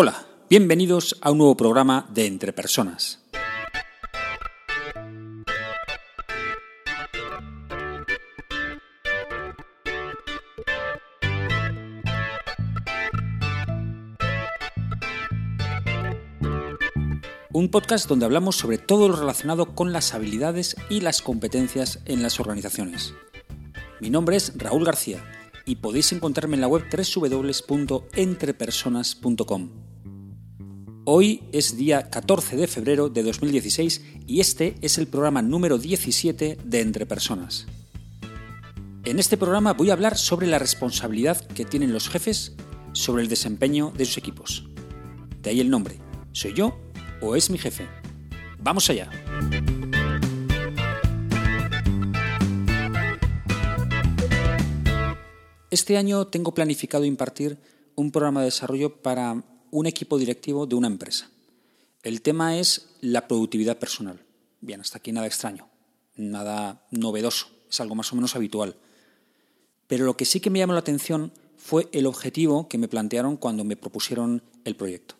Hola, bienvenidos a un nuevo programa de Entre Personas. Un podcast donde hablamos sobre todo lo relacionado con las habilidades y las competencias en las organizaciones. Mi nombre es Raúl García y podéis encontrarme en la web www.entrepersonas.com. Hoy es día 14 de febrero de 2016 y este es el programa número 17 de Entre Personas. En este programa voy a hablar sobre la responsabilidad que tienen los jefes sobre el desempeño de sus equipos. De ahí el nombre. ¿Soy yo o es mi jefe? Vamos allá. Este año tengo planificado impartir un programa de desarrollo para un equipo directivo de una empresa. El tema es la productividad personal. Bien, hasta aquí nada extraño, nada novedoso, es algo más o menos habitual. Pero lo que sí que me llamó la atención fue el objetivo que me plantearon cuando me propusieron el proyecto.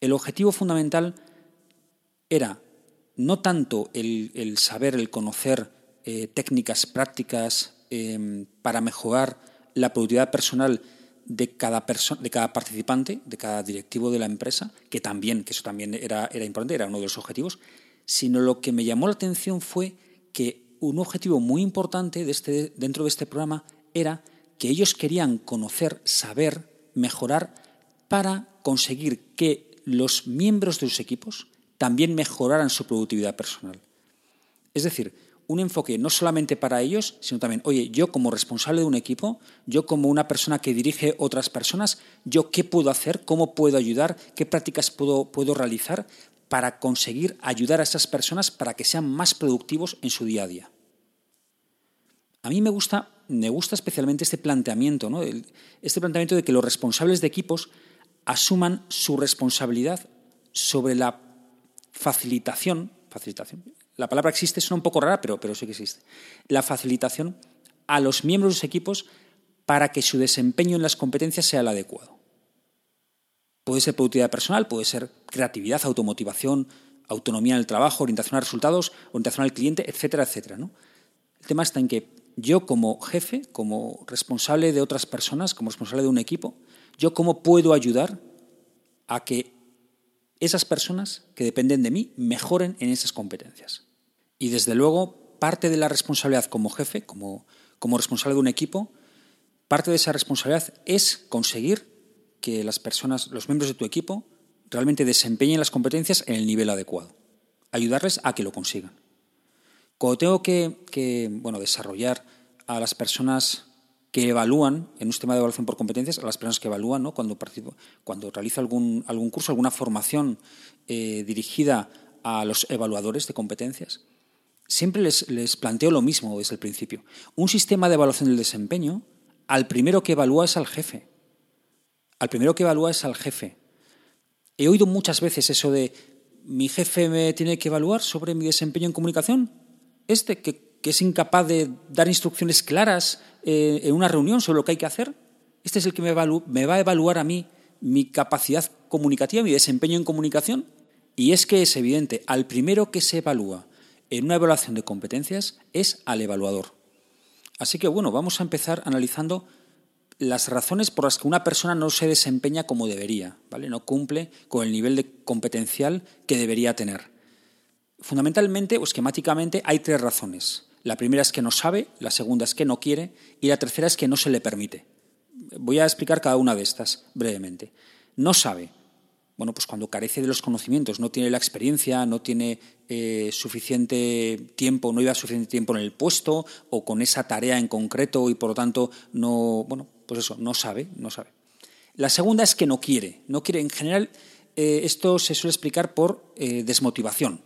El objetivo fundamental era no tanto el, saber, el conocer eh, técnicas prácticas Em, para mejorar la productividad personal de cada, de cada participante, de cada directivo de la empresa, que también, que eso también era, era importante, era uno de los objetivos, sino lo que me llamó la atención fue que un objetivo muy importante de este, dentro de este programa era que ellos querían conocer, saber, mejorar para conseguir que los miembros de sus equipos también mejoraran su productividad personal. Es decir, un enfoque no solamente para ellos, sino también, oye, yo como responsable de un equipo, yo como una persona que dirige otras personas, yo qué puedo hacer, cómo puedo ayudar, qué prácticas puedo, puedo realizar para conseguir ayudar a esas personas para que sean más productivos en su día a día. A mí me gusta, me gusta especialmente este planteamiento, ¿no? este planteamiento de que los responsables de equipos asuman su responsabilidad sobre la facilitación, facilitación, la palabra existe, suena un poco rara, pero, pero sí que existe. La facilitación a los miembros de los equipos para que su desempeño en las competencias sea el adecuado. Puede ser productividad personal, puede ser creatividad, automotivación, autonomía en el trabajo, orientación a resultados, orientación al cliente, etcétera, etcétera. El tema está en que yo como jefe, como responsable de otras personas, como responsable de un equipo, yo cómo puedo ayudar a que esas personas que dependen de mí mejoren en esas competencias. Y desde luego, parte de la responsabilidad como jefe, como, como responsable de un equipo, parte de esa responsabilidad es conseguir que las personas, los miembros de tu equipo, realmente desempeñen las competencias en el nivel adecuado. Ayudarles a que lo consigan. Cuando tengo que, que bueno, desarrollar a las personas que evalúan en un sistema de evaluación por competencias a las personas que evalúan ¿no? cuando, cuando realizo algún, algún curso, alguna formación eh, dirigida a los evaluadores de competencias. Siempre les, les planteo lo mismo desde el principio. Un sistema de evaluación del desempeño, al primero que evalúa es al jefe. Al primero que evalúa es al jefe. He oído muchas veces eso de mi jefe me tiene que evaluar sobre mi desempeño en comunicación. Este que que es incapaz de dar instrucciones claras eh, en una reunión sobre lo que hay que hacer. Este es el que me, me va a evaluar a mí mi capacidad comunicativa, mi desempeño en comunicación. Y es que es evidente, al primero que se evalúa en una evaluación de competencias es al evaluador. Así que bueno, vamos a empezar analizando las razones por las que una persona no se desempeña como debería, ¿vale? No cumple con el nivel de competencial que debería tener. Fundamentalmente o esquemáticamente hay tres razones. La primera es que no sabe, la segunda es que no quiere y la tercera es que no se le permite. Voy a explicar cada una de estas brevemente. No sabe. Bueno, pues cuando carece de los conocimientos, no tiene la experiencia, no tiene eh, suficiente tiempo, no lleva suficiente tiempo en el puesto o con esa tarea en concreto y por lo tanto no, bueno, pues eso, no sabe, no sabe. La segunda es que no quiere. No quiere, en general, eh, esto se suele explicar por eh, desmotivación,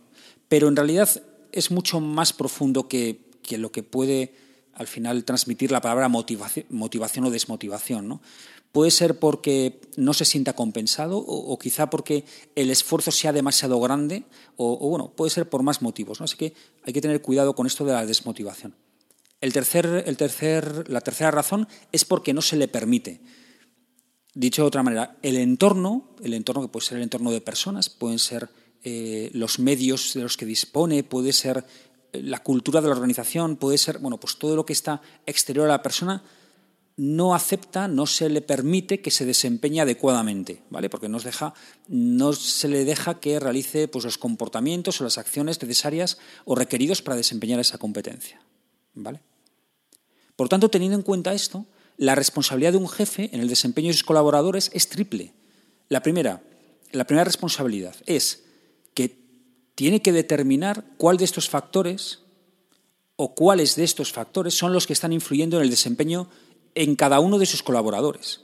pero en realidad es mucho más profundo que, que lo que puede al final transmitir la palabra motivación, o desmotivación. ¿no? Puede ser porque no se sienta compensado o, quizá porque el esfuerzo sea demasiado grande o, bueno, puede ser por más motivos. ¿no? Así que hay que tener cuidado con esto de la desmotivación. El tercer, el tercer, la tercera razón es porque no se le permite. Dicho de otra manera, el entorno, el entorno que puede ser el entorno de personas, pueden ser eh, los medios de los que dispone, puede ser la cultura de la organización, puede ser, bueno, pues todo lo que está exterior a la persona no acepta, no se le permite que se desempeñe adecuadamente, ¿vale? Porque deja, no se le deja que realice pues, los comportamientos o las acciones necesarias o requeridos para desempeñar esa competencia, ¿vale? Por tanto, teniendo en cuenta esto, la responsabilidad de un jefe en el desempeño de sus colaboradores es triple. La primera, la primera responsabilidad es tiene que determinar cuál de estos factores o cuáles de estos factores son los que están influyendo en el desempeño en cada uno de sus colaboradores.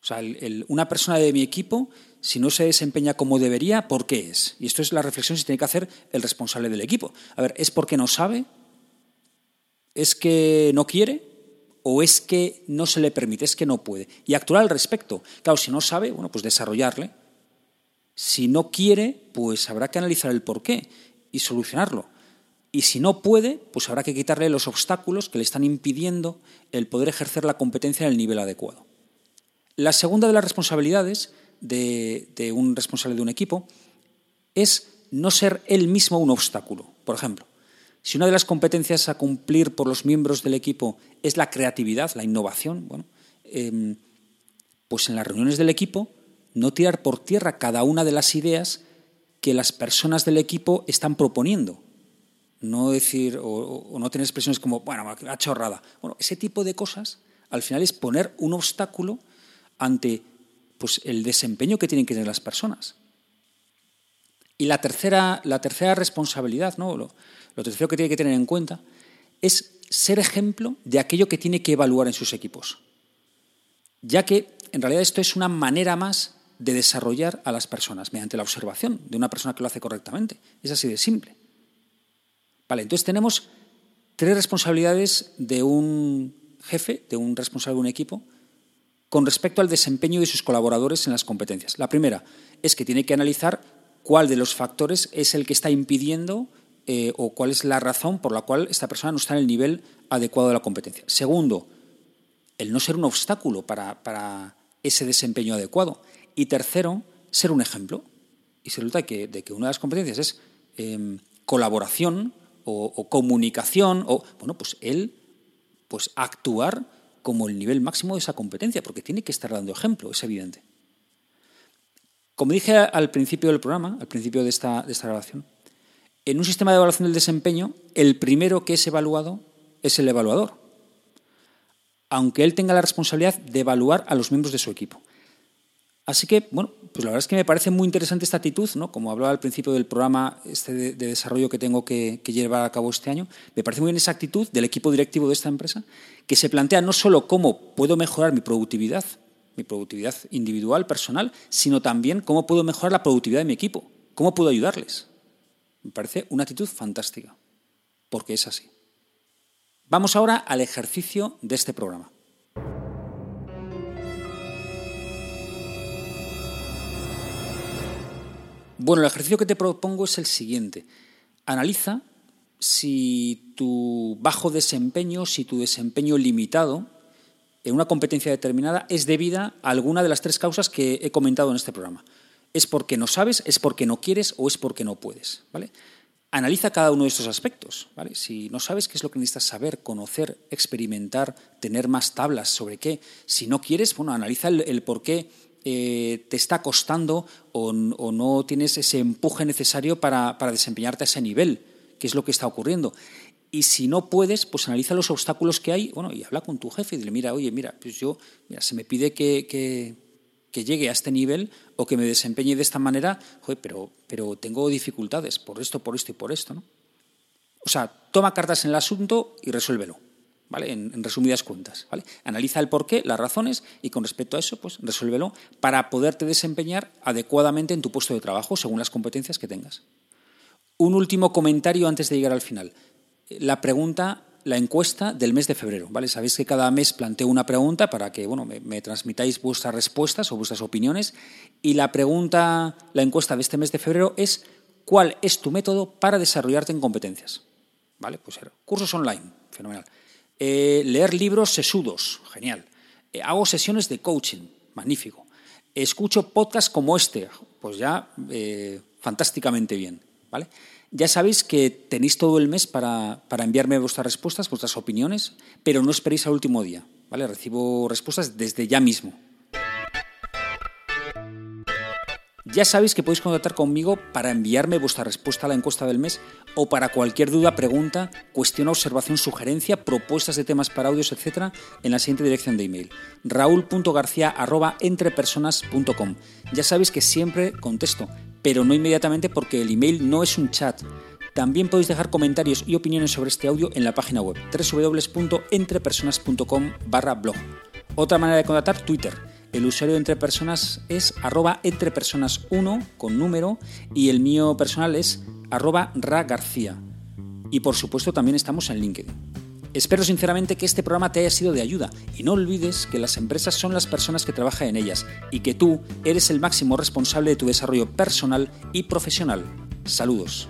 O sea, una persona de mi equipo, si no se desempeña como debería, ¿por qué es? Y esto es la reflexión que tiene que hacer el responsable del equipo. A ver, ¿es porque no sabe? ¿Es que no quiere? ¿O es que no se le permite? ¿Es que no puede? Y actuar al respecto. Claro, si no sabe, bueno, pues desarrollarle. Si no quiere, pues habrá que analizar el por qué y solucionarlo. Y si no puede, pues habrá que quitarle los obstáculos que le están impidiendo el poder ejercer la competencia en el nivel adecuado. La segunda de las responsabilidades de, un responsable de un equipo es no ser él mismo un obstáculo. Por ejemplo, si una de las competencias a cumplir por los miembros del equipo es la creatividad, la innovación, bueno, em, pues en las reuniones del equipo no tirar por tierra cada una de las ideas que las personas del equipo están proponiendo, no decir o, no tener expresiones como, bueno, la chorrada. Bueno, ese tipo de cosas al final es poner un obstáculo ante pues, el desempeño que tienen que tener las personas. Y la tercera, la tercera responsabilidad, ¿no? lo, lo tercero que tiene que tener en cuenta, es ser ejemplo de aquello que tiene que evaluar en sus equipos. Ya que en realidad esto es una manera más de desarrollar a las personas mediante la observación de una persona que lo hace correctamente. Es así de simple. Vale, entonces tenemos tres responsabilidades de un jefe, de un responsable de un equipo, con respecto al desempeño de sus colaboradores en las competencias. La primera es que tiene que analizar cuál de los factores es el que está impidiendo eh, o cuál es la razón por la cual esta persona no está en el nivel adecuado de la competencia. Segundo, el no ser un obstáculo para, ese desempeño adecuado. Y tercero, ser un ejemplo. Y se resulta que, de que una de las competencias es em, colaboración, o, comunicación, o bueno, pues él pues actuar como el nivel máximo de esa competencia, porque tiene que estar dando ejemplo, es evidente. Como dije al principio del programa, al principio de esta, de esta grabación, en un sistema de evaluación del desempeño, el primero que es evaluado es el evaluador, aunque él tenga la responsabilidad de evaluar a los miembros de su equipo. Así que, bueno, pues la verdad es que me parece muy interesante esta actitud, ¿no? Como hablaba al principio del programa este de, desarrollo que tengo que, llevar a cabo este año, me parece muy bien esa actitud del equipo directivo de esta empresa, que se plantea no solo cómo puedo mejorar mi productividad, mi productividad individual, personal, sino también cómo puedo mejorar la productividad de mi equipo, cómo puedo ayudarles. Me parece una actitud fantástica, porque es así. Vamos ahora al ejercicio de este programa. Bueno, el ejercicio que te propongo es el siguiente. Analiza si tu bajo desempeño, si tu desempeño limitado en una competencia determinada es debida a alguna de las tres causas que he comentado en este programa. ¿Es porque no sabes, es porque no quieres o es porque no puedes? ¿vale? Analiza cada uno de estos aspectos. ¿vale? Si no sabes qué es lo que necesitas saber, conocer, experimentar, tener más tablas sobre qué, si no quieres, bueno, analiza el, el por qué eh, te está costando o, no tienes ese empuje necesario para, desempeñarte a ese nivel, que es lo que está ocurriendo. Y si no puedes, pues analiza los obstáculos que hay, bueno, y habla con tu jefe y dile, mira, oye, mira, pues yo, mira, se me pide que, que, llegue a este nivel o que me desempeñe de esta manera, pero, pero tengo dificultades por esto, por esto y por esto, ¿no? O sea, toma cartas en el asunto y resuélvelo. ¿Vale? En, resumidas cuentas. Analiza el porqué, las razones y con respecto a eso, pues resuélvelo para poderte desempeñar adecuadamente en tu puesto de trabajo según las competencias que tengas. Un último comentario antes de llegar al final. La pregunta, la encuesta del mes de febrero. ¿vale? Sabéis que cada mes planteo una pregunta para que bueno, me, transmitáis vuestras respuestas o vuestras opiniones. Y la pregunta, la encuesta de este mes de febrero es ¿cuál es tu método para desarrollarte en competencias? ¿Vale? Pues cursos online, fenomenal. Eh, leer libros sesudos, genial. Eh, hago sesiones de coaching, magnífico. Escucho podcasts como este, pues ya eh, fantásticamente bien, ¿vale? Ya sabéis que tenéis todo el mes para, para, enviarme vuestras respuestas, vuestras opiniones, pero no esperéis al último día, ¿vale? Recibo respuestas desde ya mismo. Ya sabéis que podéis contactar conmigo para enviarme vuestra respuesta a la encuesta del mes o para cualquier duda, pregunta, cuestión, observación, sugerencia, propuestas de temas para audios, etc. en la siguiente dirección de email: raúl.garcía@entrepersonas.com. Ya sabéis que siempre contesto, pero no inmediatamente porque el email no es un chat. También podéis dejar comentarios y opiniones sobre este audio en la página web www.entrepersonas.com/blog. Otra manera de contactar Twitter el usuario Entre Personas es arroba entrepersonas1 con número y el mío personal es arroba ragarcía. Y por supuesto también estamos en LinkedIn. Espero sinceramente que este programa te haya sido de ayuda y no olvides que las empresas son las personas que trabajan en ellas y que tú eres el máximo responsable de tu desarrollo personal y profesional. Saludos.